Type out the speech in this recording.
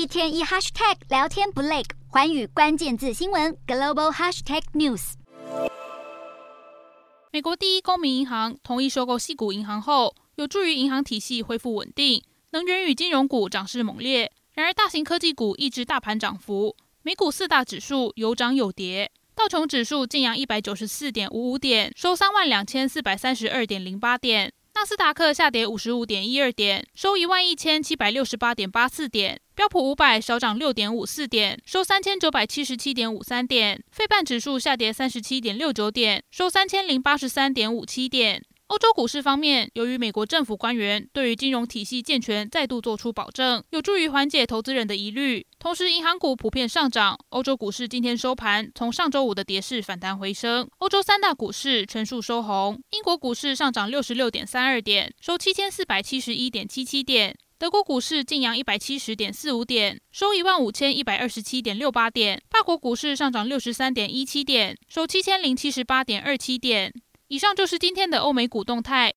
一天一 hashtag 聊天不累，寰宇关键字新闻 global hashtag news。美国第一公民银行同意收购细谷银行后，有助于银行体系恢复稳定。能源与金融股涨势猛烈，然而大型科技股抑制大盘涨幅。美股四大指数有涨有跌，道琼指数晋扬一百九十四点五五点，收三万两千四百三十二点零八点。纳斯达克下跌五十五点一二点，收一万一千七百六十八点八四点；标普五百小涨六点五四点，收三千九百七十七点五三点；费半指数下跌三十七点六九点，收三千零八十三点五七点。欧洲股市方面，由于美国政府官员对于金融体系健全再度做出保证，有助于缓解投资人的疑虑。同时，银行股普遍上涨。欧洲股市今天收盘，从上周五的跌势反弹回升。欧洲三大股市全数收红。英国股市上涨六十六点三二点，收七千四百七十一点七七点。德国股市劲扬一百七十点四五点，收一万五千一百二十七点六八点。法国股市上涨六十三点一七点，收七千零七十八点二七点。以上就是今天的欧美股动态。